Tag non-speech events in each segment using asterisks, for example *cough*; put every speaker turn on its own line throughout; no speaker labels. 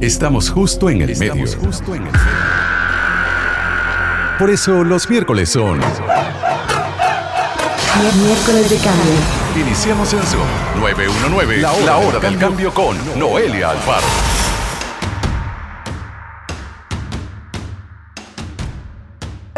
Estamos justo en el medio. Justo en el medio. Por eso los miércoles son.
Miércoles de cambio.
Iniciamos en Zoom 919, la hora, la hora del, cambio, cambio con Noelia Alfaro.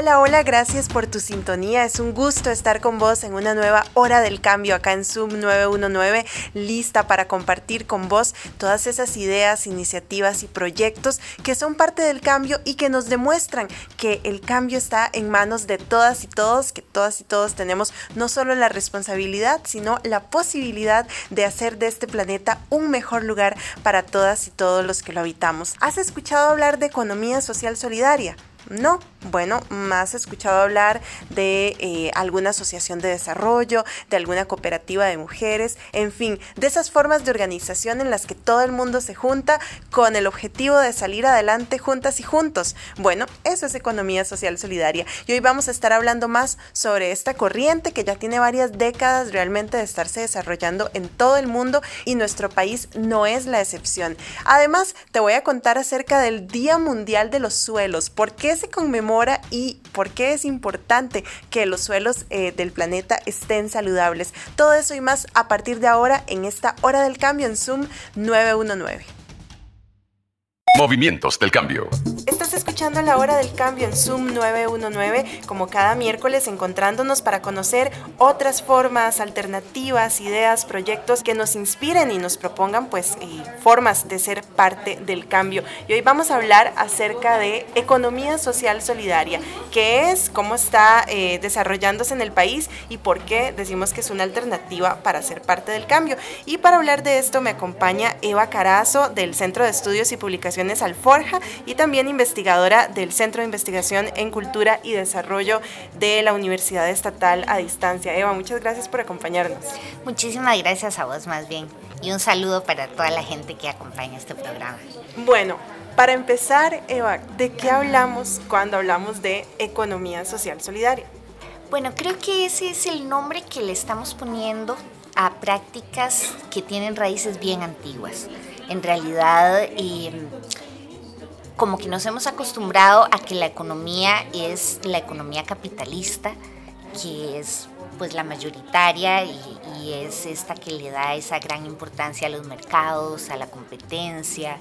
Hola, hola, gracias por tu sintonía. Es un gusto estar con vos en una nueva hora del cambio acá en Zoom 919, lista para compartir con vos todas esas ideas, iniciativas y proyectos que son parte del cambio y que nos demuestran que el cambio está en manos de todas y todos, que todas y todos tenemos no solo la responsabilidad, sino la posibilidad de hacer de este planeta un mejor lugar para todas y todos los que lo habitamos. ¿Has escuchado hablar de economía social solidaria? No, bueno, más escuchado hablar de eh, alguna asociación de desarrollo, de alguna cooperativa de mujeres, en fin, de esas formas de organización en las que todo el mundo se junta con el objetivo de salir adelante juntas y juntos. Bueno, eso es economía social solidaria. Y hoy vamos a estar hablando más sobre esta corriente que ya tiene varias décadas realmente de estarse desarrollando en todo el mundo y nuestro país no es la excepción. Además, te voy a contar acerca del Día Mundial de los Suelos. ¿Por qué se conmemora y por qué es importante que los suelos eh, del planeta estén saludables. Todo eso y más a partir de ahora en esta hora del cambio en Zoom 919.
Movimientos del Cambio.
Escuchando la hora del cambio en Zoom 919, como cada miércoles encontrándonos para conocer otras formas, alternativas, ideas, proyectos que nos inspiren y nos propongan pues formas de ser parte del cambio. Y hoy vamos a hablar acerca de economía social solidaria, qué es, cómo está eh, desarrollándose en el país y por qué decimos que es una alternativa para ser parte del cambio. Y para hablar de esto me acompaña Eva Carazo del Centro de Estudios y Publicaciones Alforja y también investigadora del Centro de Investigación en Cultura y Desarrollo de la Universidad Estatal a Distancia. Eva, muchas gracias por acompañarnos.
Muchísimas gracias a vos más bien y un saludo para toda la gente que acompaña este programa.
Bueno, para empezar, Eva, ¿de qué hablamos cuando hablamos de economía social solidaria?
Bueno, creo que ese es el nombre que le estamos poniendo a prácticas que tienen raíces bien antiguas. En realidad, em, como que nos hemos acostumbrado a que la economía es la economía capitalista, que es pues la mayoritaria y, es esta que le da esa gran importancia a los mercados, a la competencia,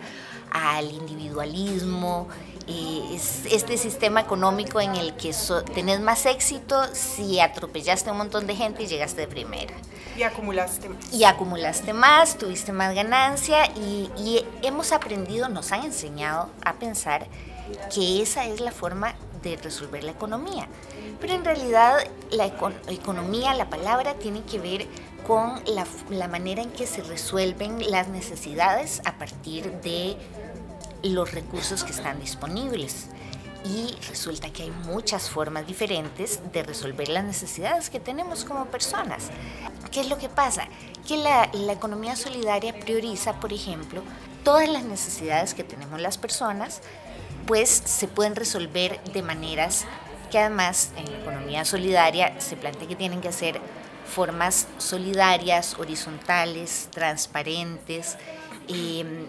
al individualismo es este sistema económico en el que tenés más éxito si atropellaste a un montón de gente y llegaste de primera.
Y acumulaste
más. Y acumulaste más, tuviste más ganancia y, hemos aprendido, nos han enseñado a pensar que esa es la forma de resolver la economía. Pero en realidad la economía, la palabra, tiene que ver con la, la manera en que se resuelven las necesidades a partir de los recursos que están disponibles. Y resulta que hay muchas formas diferentes de resolver las necesidades que tenemos como personas. ¿Qué es lo que pasa? Que la, economía solidaria prioriza, por ejemplo, todas las necesidades que tenemos las personas, pues se pueden resolver de maneras que además en la economía solidaria se plantea que tienen que ser formas solidarias, horizontales, transparentes, eh,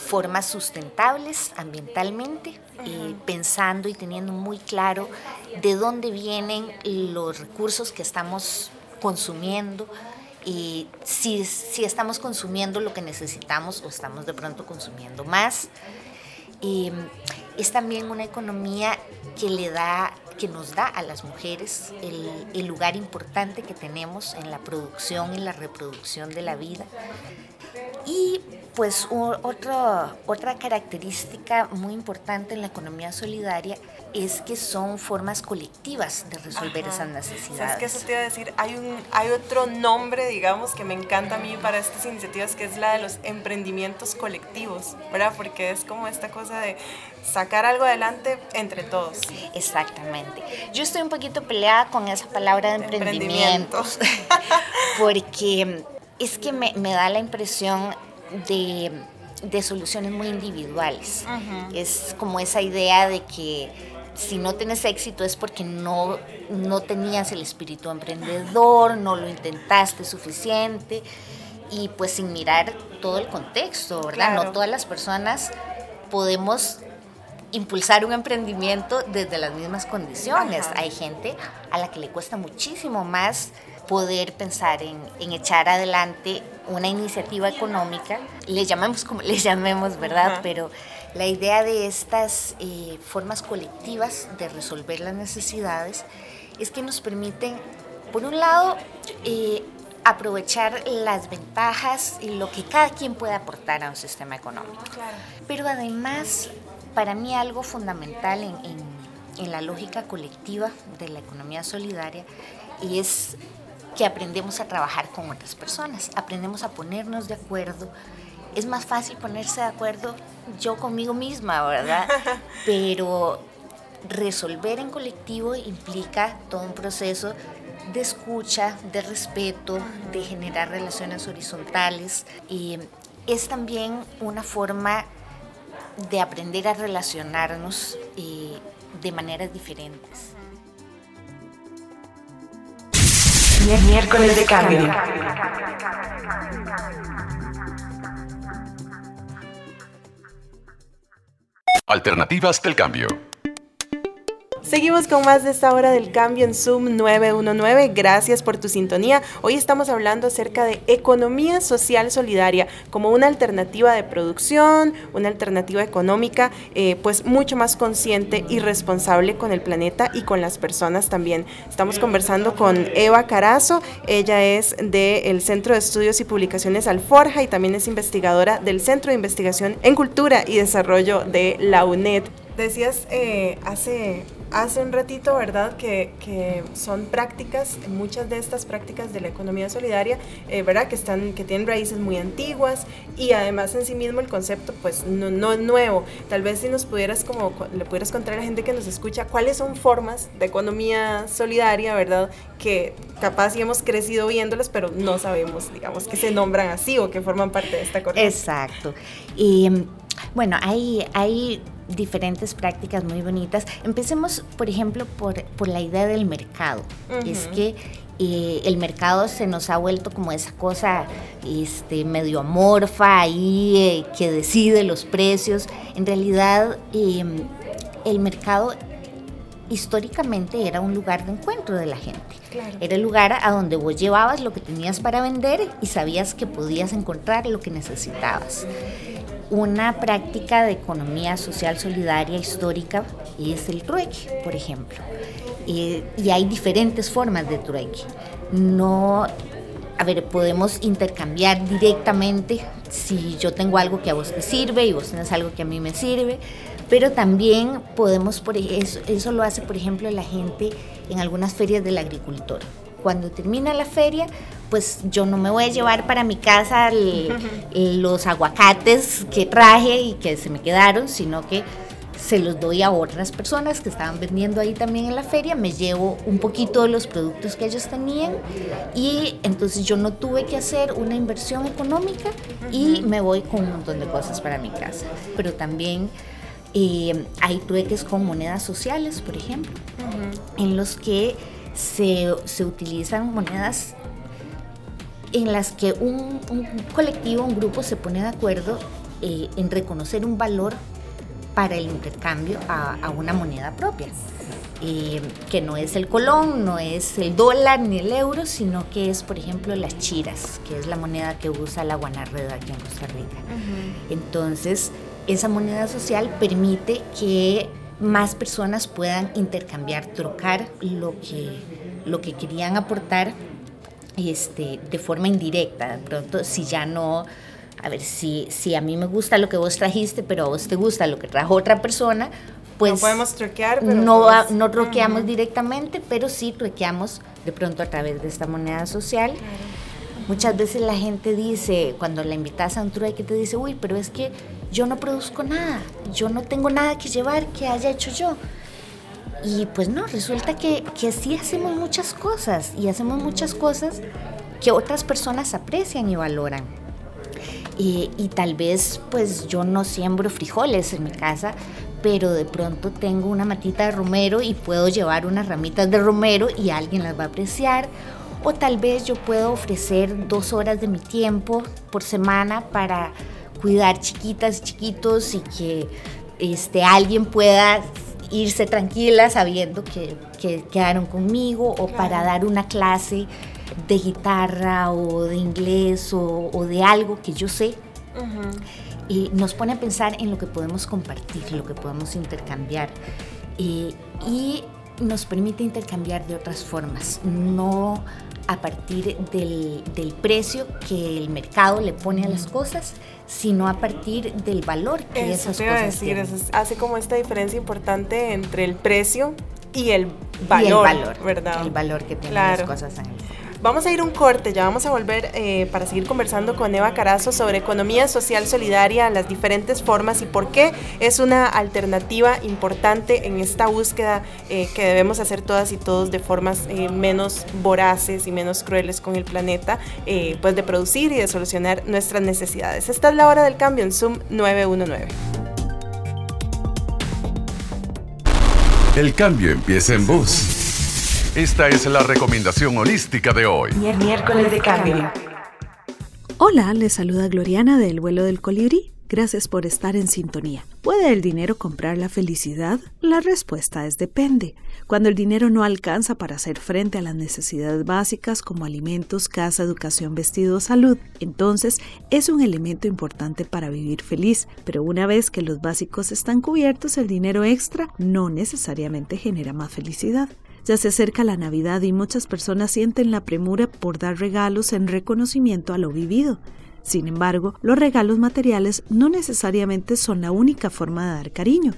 formas sustentables ambientalmente, eh, pensando y teniendo muy claro de dónde vienen los recursos que estamos consumiendo, y si, si estamos consumiendo lo que necesitamos o estamos de pronto consumiendo más. Eh, es también una economía que le da que nos da a las mujeres el, el lugar importante que tenemos en la producción y la reproducción de la vida. Y pues otra, otra característica muy importante en la economía solidaria es que son formas colectivas de resolver esas necesidades.
Es que eso te iba a decir, hay, un, hay otro nombre, digamos, que me encanta a mí para estas iniciativas, que es la de los emprendimientos colectivos, ¿verdad? Porque es como esta cosa de sacar algo adelante entre todos.
Exactamente. Yo estoy un poquito peleada con esa palabra de emprendimientos, *laughs* porque es que me, me da la impresión de, de soluciones muy individuales. Es como esa idea de que si no tienes éxito es porque no, no tenías el espíritu emprendedor, no lo intentaste suficiente. y pues sin mirar todo el contexto, ¿verdad? No todas las personas podemos impulsar un emprendimiento desde las mismas condiciones. Hay gente a la que le cuesta muchísimo más poder pensar en, echar adelante una iniciativa económica, le llamemos como le llamemos, ¿verdad? Pero la idea de estas eh, formas colectivas de resolver las necesidades es que nos permiten, por un lado, eh, aprovechar las ventajas y lo que cada quien puede aportar a un sistema económico. Pero además, para mí algo fundamental en, la lógica colectiva de la economía solidaria es que aprendemos a trabajar con otras personas, aprendemos a ponernos de acuerdo. Es más fácil ponerse de acuerdo yo conmigo misma, ¿verdad? *laughs* Pero resolver en colectivo implica todo un proceso de escucha, de respeto, de generar relaciones horizontales. Y es también una forma de aprender a relacionarnos eh, de maneras diferentes.
Miércoles de cambio. Alternativas del cambio.
Seguimos con más de esta hora del cambio en Zoom 919. Gracias por tu sintonía. Hoy estamos hablando acerca de economía social solidaria como una alternativa de producción, una alternativa económica, eh, pues mucho más consciente y responsable con el planeta y con las personas también. Estamos conversando con Eva Carazo. Ella es del Centro de Estudios y Publicaciones Alforja y también es investigadora del Centro de Investigación en Cultura y Desarrollo de la UNED. Decías eh, hace hace un ratito, ¿verdad? Que, que, son prácticas, muchas de estas prácticas de la economía solidaria, eh, ¿verdad? Que, están, que tienen raíces muy antiguas y además en sí mismo el concepto, pues no, no es nuevo. Tal vez si nos pudieras, como, le pudieras contar a la gente que nos escucha, cuáles son formas de economía solidaria, ¿verdad? Que capaz sí hemos crecido viéndolas, pero no sabemos, digamos, que se nombran así o que forman parte de esta corriente.
Exacto. Y bueno, hay, hay diferentes prácticas muy bonitas. Empecemos, por ejemplo, por, por la idea del mercado. Es que eh, el mercado se nos ha vuelto como esa cosa este, medio amorfa ahí eh, que decide los precios. En realidad, em, el mercado históricamente era un lugar de encuentro de la gente. Era el lugar a donde vos llevabas lo que tenías para vender y sabías que podías encontrar lo que necesitabas. Una práctica de economía social solidaria histórica es el trueque, por ejemplo. y hay diferentes formas de trueque. No, a ver, podemos intercambiar directamente si yo tengo algo que a vos te sirve y vos tenés algo que a mí me sirve, pero también podemos, por eso, eso lo hace, por ejemplo, la gente en algunas ferias del agricultor. Cuando termina la feria, pues yo no me voy a llevar para mi casa *laughs* los aguacates que traje y que se me quedaron, sino que se los doy a otras personas que estaban vendiendo ahí también en la feria, me llevo un poquito de los productos que ellos tenían y entonces yo no tuve que hacer una inversión económica y me voy con un montón de cosas para mi casa. Pero también eh, hay trueques con monedas sociales, por ejemplo, en los que se, se utilizan monedas en las que un, colectivo, un grupo se pone de acuerdo eh, en reconocer un valor para el intercambio a, una moneda propia, eh, que no es el colón, no es el dólar ni el euro, sino que es, por ejemplo, las chiras, que es la moneda que usa la Guanarreda aquí en Costa Rica. Entonces, esa moneda social permite que más personas puedan intercambiar, trocar lo que, lo que querían aportar este, de forma indirecta. De pronto, si ya no, a ver, si, si a mí me gusta lo que vos trajiste, pero a vos te gusta lo que trajo otra persona, pues...
No podemos truquear,
pero No, no truqueamos directamente, pero sí truqueamos de pronto a través de esta moneda social. Muchas veces la gente dice, cuando la invitas a un trueque, te dice, uy, pero es que yo no produzco nada, yo no tengo nada que llevar que haya hecho yo. Y pues no, resulta que, que sí hacemos muchas cosas y hacemos muchas cosas que otras personas aprecian y valoran. Y, tal vez pues yo no siembro frijoles en mi casa, pero de pronto tengo una matita de romero y puedo llevar unas ramitas de romero y alguien las va a apreciar. O tal vez yo puedo ofrecer dos horas de mi tiempo por semana para cuidar chiquitas y chiquitos y que este, alguien pueda irse tranquila sabiendo que, quedaron conmigo o para dar una clase de guitarra o de inglés o, de algo que yo sé. Y nos pone a pensar en lo que podemos compartir, lo que podemos intercambiar. y nos permite intercambiar de otras formas, no a partir del, del, precio que el mercado le pone a las cosas, sino a partir del valor que esas cosas decir, tienen.
hace como esta diferencia importante entre el precio y el valor,
el valor ¿verdad? El valor que tienen las cosas en el
Vamos a ir un corte, ya vamos a volver eh, para seguir conversando con Eva Carazo sobre economía social solidaria, las diferentes formas y por qué es una alternativa importante en esta búsqueda eh, que debemos hacer todas y todos de formas eh, menos voraces y menos crueles con el planeta, pues de producir y de solucionar nuestras necesidades. Esta es la hora del cambio en Zoom 919.
El cambio empieza en vos. Esta es la recomendación holística de hoy.
Miércoles de cambio.
Hola, les saluda Gloriana del vuelo del colibrí. Gracias por estar en sintonía. ¿Puede el dinero comprar la felicidad? La respuesta es depende. Cuando el dinero no alcanza para hacer frente a las necesidades básicas como alimentos, casa, educación, vestido, salud, entonces es un elemento importante para vivir feliz. Pero una vez que los básicos están cubiertos, el dinero extra no necesariamente genera más felicidad. Ya se acerca la Navidad y muchas personas sienten la premura por dar regalos en reconocimiento a lo vivido. Sin embargo, los regalos materiales no necesariamente son la única forma de dar cariño.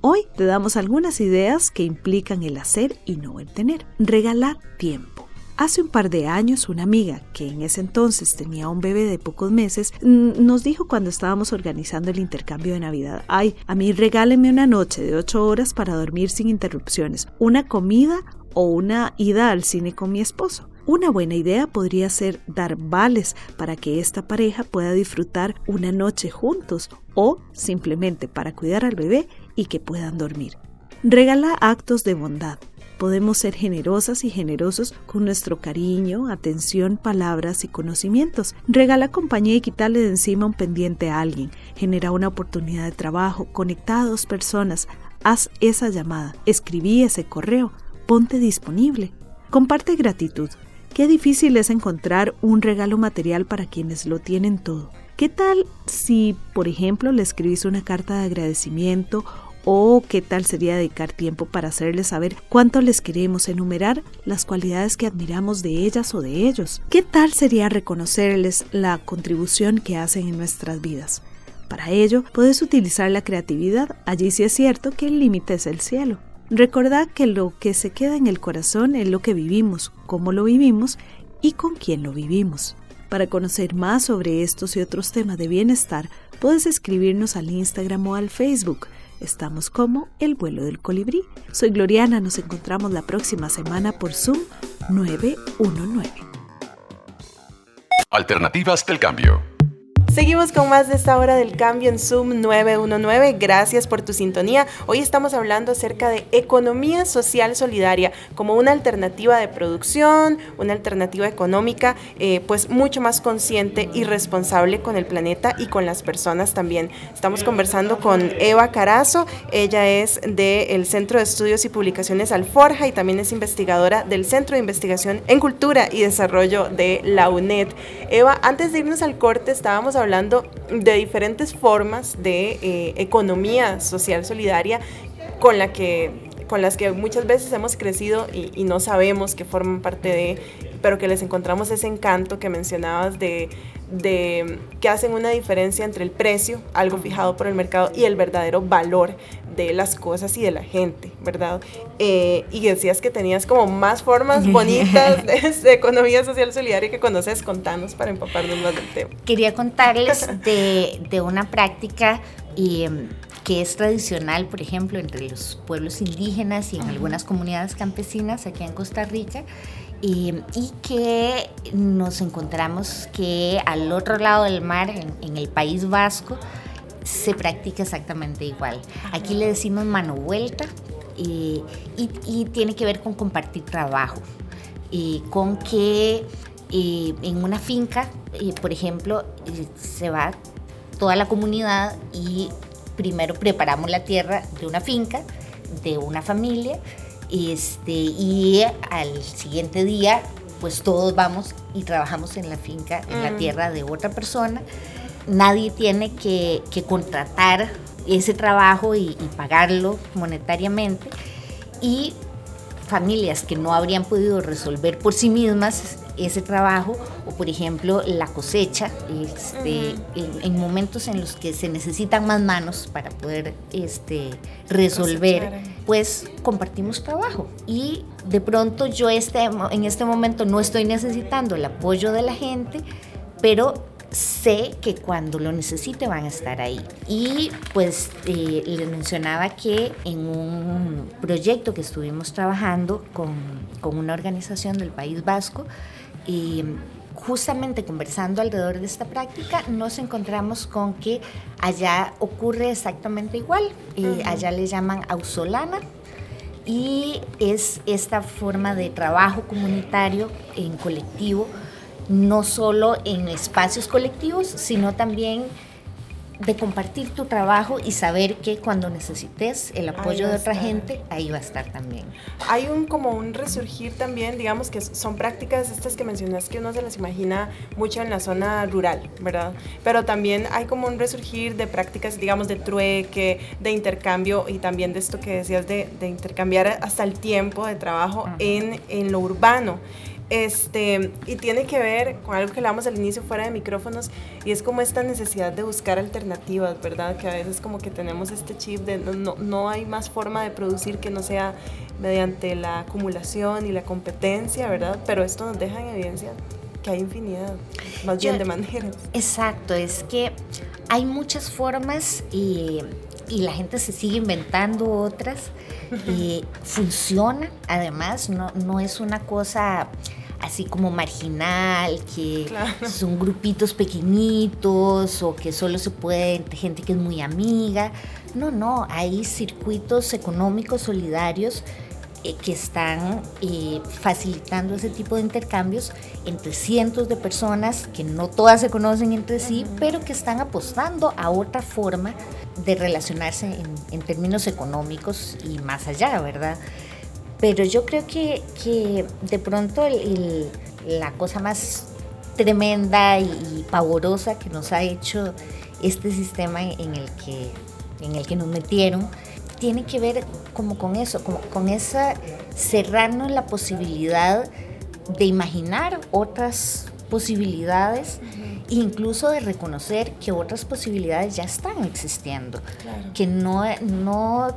Hoy te damos algunas ideas que implican el hacer y no el tener. Regalar tiempo. Hace un par de años una amiga, que en ese entonces tenía un bebé de pocos meses, nos dijo cuando estábamos organizando el intercambio de Navidad, ay, a mí regáleme una noche de ocho horas para dormir sin interrupciones, una comida o una ida al cine con mi esposo. Una buena idea podría ser dar vales para que esta pareja pueda disfrutar una noche juntos o simplemente para cuidar al bebé y que puedan dormir. Regala actos de bondad podemos ser generosas y generosos con nuestro cariño, atención, palabras y conocimientos. Regala compañía y quitarle de encima un pendiente a alguien. Genera una oportunidad de trabajo. Conecta a dos personas. Haz esa llamada. Escribí ese correo. Ponte disponible. Comparte gratitud. Qué difícil es encontrar un regalo material para quienes lo tienen todo. ¿Qué tal si, por ejemplo, le escribís una carta de agradecimiento o qué tal sería dedicar tiempo para hacerles saber cuánto les queremos, enumerar las cualidades que admiramos de ellas o de ellos. ¿Qué tal sería reconocerles la contribución que hacen en nuestras vidas? Para ello, puedes utilizar la creatividad, allí sí es cierto que el límite es el cielo. Recordad que lo que se queda en el corazón es lo que vivimos, cómo lo vivimos y con quién lo vivimos. Para conocer más sobre estos y otros temas de bienestar, puedes escribirnos al Instagram o al Facebook. Estamos como El vuelo del colibrí. Soy Gloriana, nos encontramos la próxima semana por Zoom 919.
Alternativas del cambio.
Seguimos con más de esta hora del cambio en Zoom 919. Gracias por tu sintonía. Hoy estamos hablando acerca de economía social solidaria como una alternativa de producción, una alternativa económica, eh, pues mucho más consciente y responsable con el planeta y con las personas también. Estamos conversando con Eva Carazo. Ella es del Centro de Estudios y Publicaciones Alforja y también es investigadora del Centro de Investigación en Cultura y Desarrollo de la UNED. Eva, antes de irnos al corte, estábamos hablando hablando de diferentes formas de eh, economía social solidaria con la que con las que muchas veces hemos crecido y, no sabemos que forman parte de, pero que les encontramos ese encanto que mencionabas de, de que hacen una diferencia entre el precio, algo fijado por el mercado, y el verdadero valor de las cosas y de la gente, ¿verdad? Eh, y decías que tenías como más formas *laughs* bonitas de, economía social solidaria que conoces, contanos para empaparnos más del tema.
Quería contarles *laughs* de, de una práctica y, que es tradicional, por ejemplo, entre los pueblos indígenas y en algunas comunidades campesinas aquí en Costa Rica, y, que nos encontramos que al otro lado del mar, en, el País Vasco, se practica exactamente igual. Aquí le decimos mano vuelta y, tiene que ver con compartir trabajo. eh, con que eh, en una finca, por ejemplo, se va toda la comunidad y primero preparamos la tierra de una finca, de una familia, este, y al siguiente día pues todos vamos y trabajamos en la finca, en la mm. tierra de otra persona. Nadie tiene que, contratar ese trabajo y, y, pagarlo monetariamente. Y familias que no habrían podido resolver por sí mismas ese trabajo o por ejemplo la cosecha este, en, momentos en los que se necesitan más manos para poder este, resolver pues compartimos trabajo. Y de pronto yo este, en este momento no estoy necesitando el apoyo de la gente pero sé que cuando lo necesite van a estar ahí. Y pues eh, les mencionaba que en un proyecto que estuvimos trabajando con, con una organización del País Vasco, y justamente conversando alrededor de esta práctica, nos encontramos con que allá ocurre exactamente igual. allá le llaman ausolana y es esta forma de trabajo comunitario en colectivo, no solo en espacios colectivos, sino también de compartir tu trabajo y saber que cuando necesites el apoyo de otra gente, ahí va a estar también.
Hay un como un resurgir también, digamos que son prácticas estas que mencionas que uno se las imagina mucho en la zona rural, ¿verdad? Pero también hay como un resurgir de prácticas, digamos, de trueque, de intercambio y también de esto que decías de, de intercambiar hasta el tiempo de trabajo en, en lo urbano. Este, y tiene que ver con algo que hablamos al inicio fuera de micrófonos, y es como esta necesidad de buscar alternativas, ¿verdad? Que a veces como que tenemos este chip de no, no hay más forma de producir que no sea mediante la acumulación y la competencia, ¿verdad? Pero esto nos deja en evidencia que hay infinidad, más bien de maneras.
Exacto, es que hay muchas formas y, y la gente se sigue inventando otras. y *laughs* funciona, además, no, no es una cosa así como marginal, que son grupitos pequeñitos o que solo se puede entre gente que es muy amiga. No, no, hay circuitos económicos solidarios eh, que están eh, facilitando ese tipo de intercambios entre cientos de personas que no todas se conocen entre sí, pero que están apostando a otra forma de relacionarse en, términos económicos y más allá, ¿verdad? Pero yo creo que, que de pronto la cosa más tremenda y, pavorosa que nos ha hecho este sistema en el que, en el que nos metieron tiene que ver como con eso, como con esa cerrarnos la posibilidad de imaginar otras posibilidades incluso de reconocer que otras posibilidades ya están existiendo, que no, no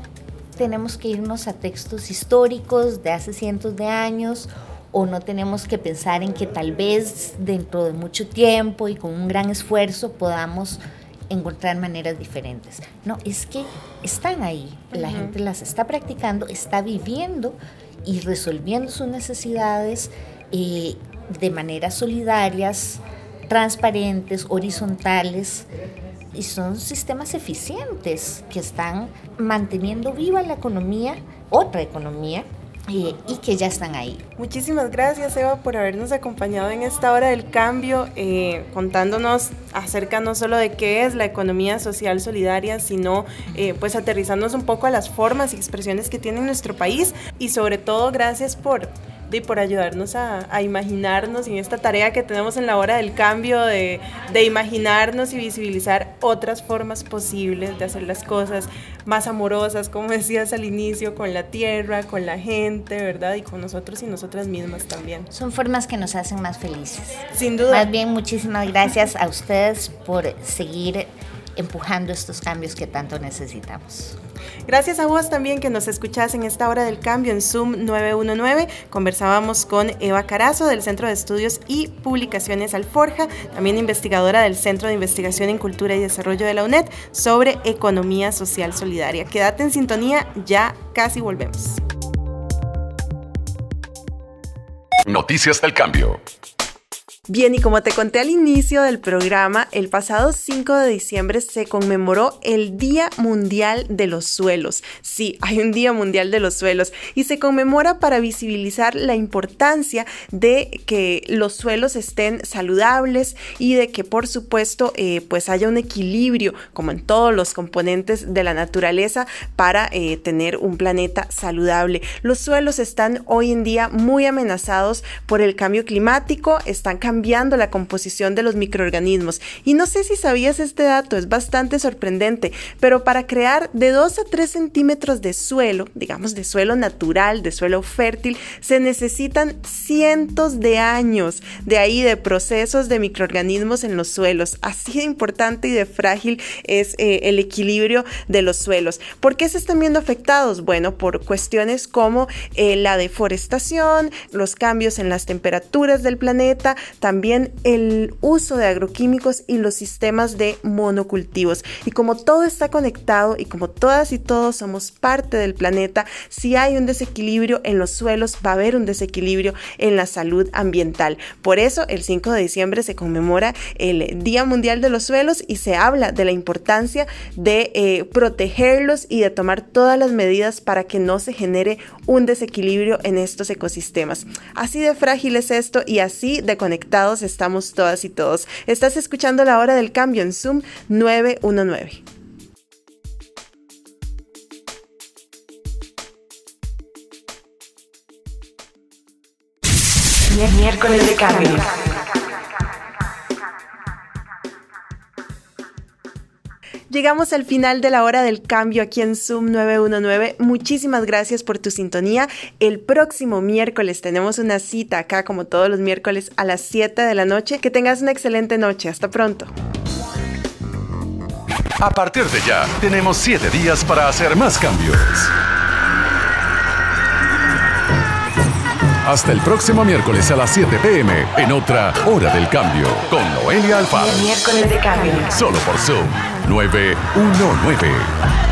tenemos que irnos a textos históricos de hace cientos de años o no tenemos que pensar en que tal vez dentro de mucho tiempo y con un gran esfuerzo podamos encontrar maneras diferentes. No, es que están ahí, la gente las está practicando, está viviendo y resolviendo sus necesidades eh, de maneras solidarias, transparentes, horizontales, y son sistemas eficientes que están manteniendo viva la economía, otra economía, y que ya están ahí.
Muchísimas gracias Eva por habernos acompañado en esta hora del cambio, eh, contándonos acerca no solo de qué es la economía social solidaria, sino eh, pues aterrizándonos un poco a las formas y expresiones que tiene nuestro país y sobre todo gracias por y por ayudarnos a, imaginarnos en esta tarea que tenemos en la hora del cambio, de, de, imaginarnos y visibilizar otras formas posibles de hacer las cosas más amorosas, como *laughs* decías al inicio, con la tierra, con la gente, ¿verdad? Y con nosotros y nosotras mismas también.
Son formas que nos hacen más felices.
Sin duda.
Más bien, muchísimas gracias a ustedes por seguir empujando estos cambios que tanto necesitamos.
Gracias a vos también que nos escuchás en esta hora del cambio en Zoom 919. Conversábamos con Eva Carazo del Centro de Estudios y Publicaciones Alforja, también investigadora del Centro de Investigación en Cultura y Desarrollo de la UNED sobre economía social solidaria. Quédate en sintonía, ya casi volvemos.
Noticias del cambio.
Bien, y como te conté al inicio del programa, el pasado 5 de diciembre se conmemoró el Día Mundial de los Suelos. Sí, hay un Día Mundial de los Suelos y se conmemora para visibilizar la importancia de que los suelos estén saludables y de que por supuesto eh, pues haya un equilibrio como en todos los componentes de la naturaleza para eh, tener un planeta saludable. Los suelos están hoy en día muy amenazados por el cambio climático, están cambiando cambiando la composición de los microorganismos. Y no sé si sabías este dato, es bastante sorprendente, pero para crear de 2 a 3 centímetros de suelo, digamos de suelo natural, de suelo fértil, se necesitan cientos de años de ahí de procesos de microorganismos en los suelos. Así de importante y de frágil es eh, el equilibrio de los suelos. ¿Por qué se están viendo afectados? Bueno, por cuestiones como eh, la deforestación, los cambios en las temperaturas del planeta, el uso de agroquímicos y los sistemas de monocultivos. Y como todo está conectado y como todas y todos somos parte del planeta, si hay un desequilibrio en los suelos, va a haber un desequilibrio en la salud ambiental. Por eso el 5 de diciembre se conmemora el Día Mundial de los Suelos y se habla de la importancia de eh, protegerlos y de tomar todas las medidas para que no se genere un desequilibrio en estos ecosistemas. Así de frágil es esto y así de conectado estamos todas y todos. Estás escuchando la hora del cambio en Zoom 919.
Miércoles de cambio.
Llegamos al final de la hora del cambio aquí en Zoom 919. Muchísimas gracias por tu sintonía. El próximo miércoles tenemos una cita acá como todos los miércoles a las 7 de la noche. Que tengas una excelente noche. Hasta pronto.
A partir de ya, tenemos 7 días para hacer más cambios. Hasta el próximo miércoles a las 7 pm en otra Hora del Cambio con Noelia Alfaro.
Miércoles de cambio.
Solo por Zoom 919.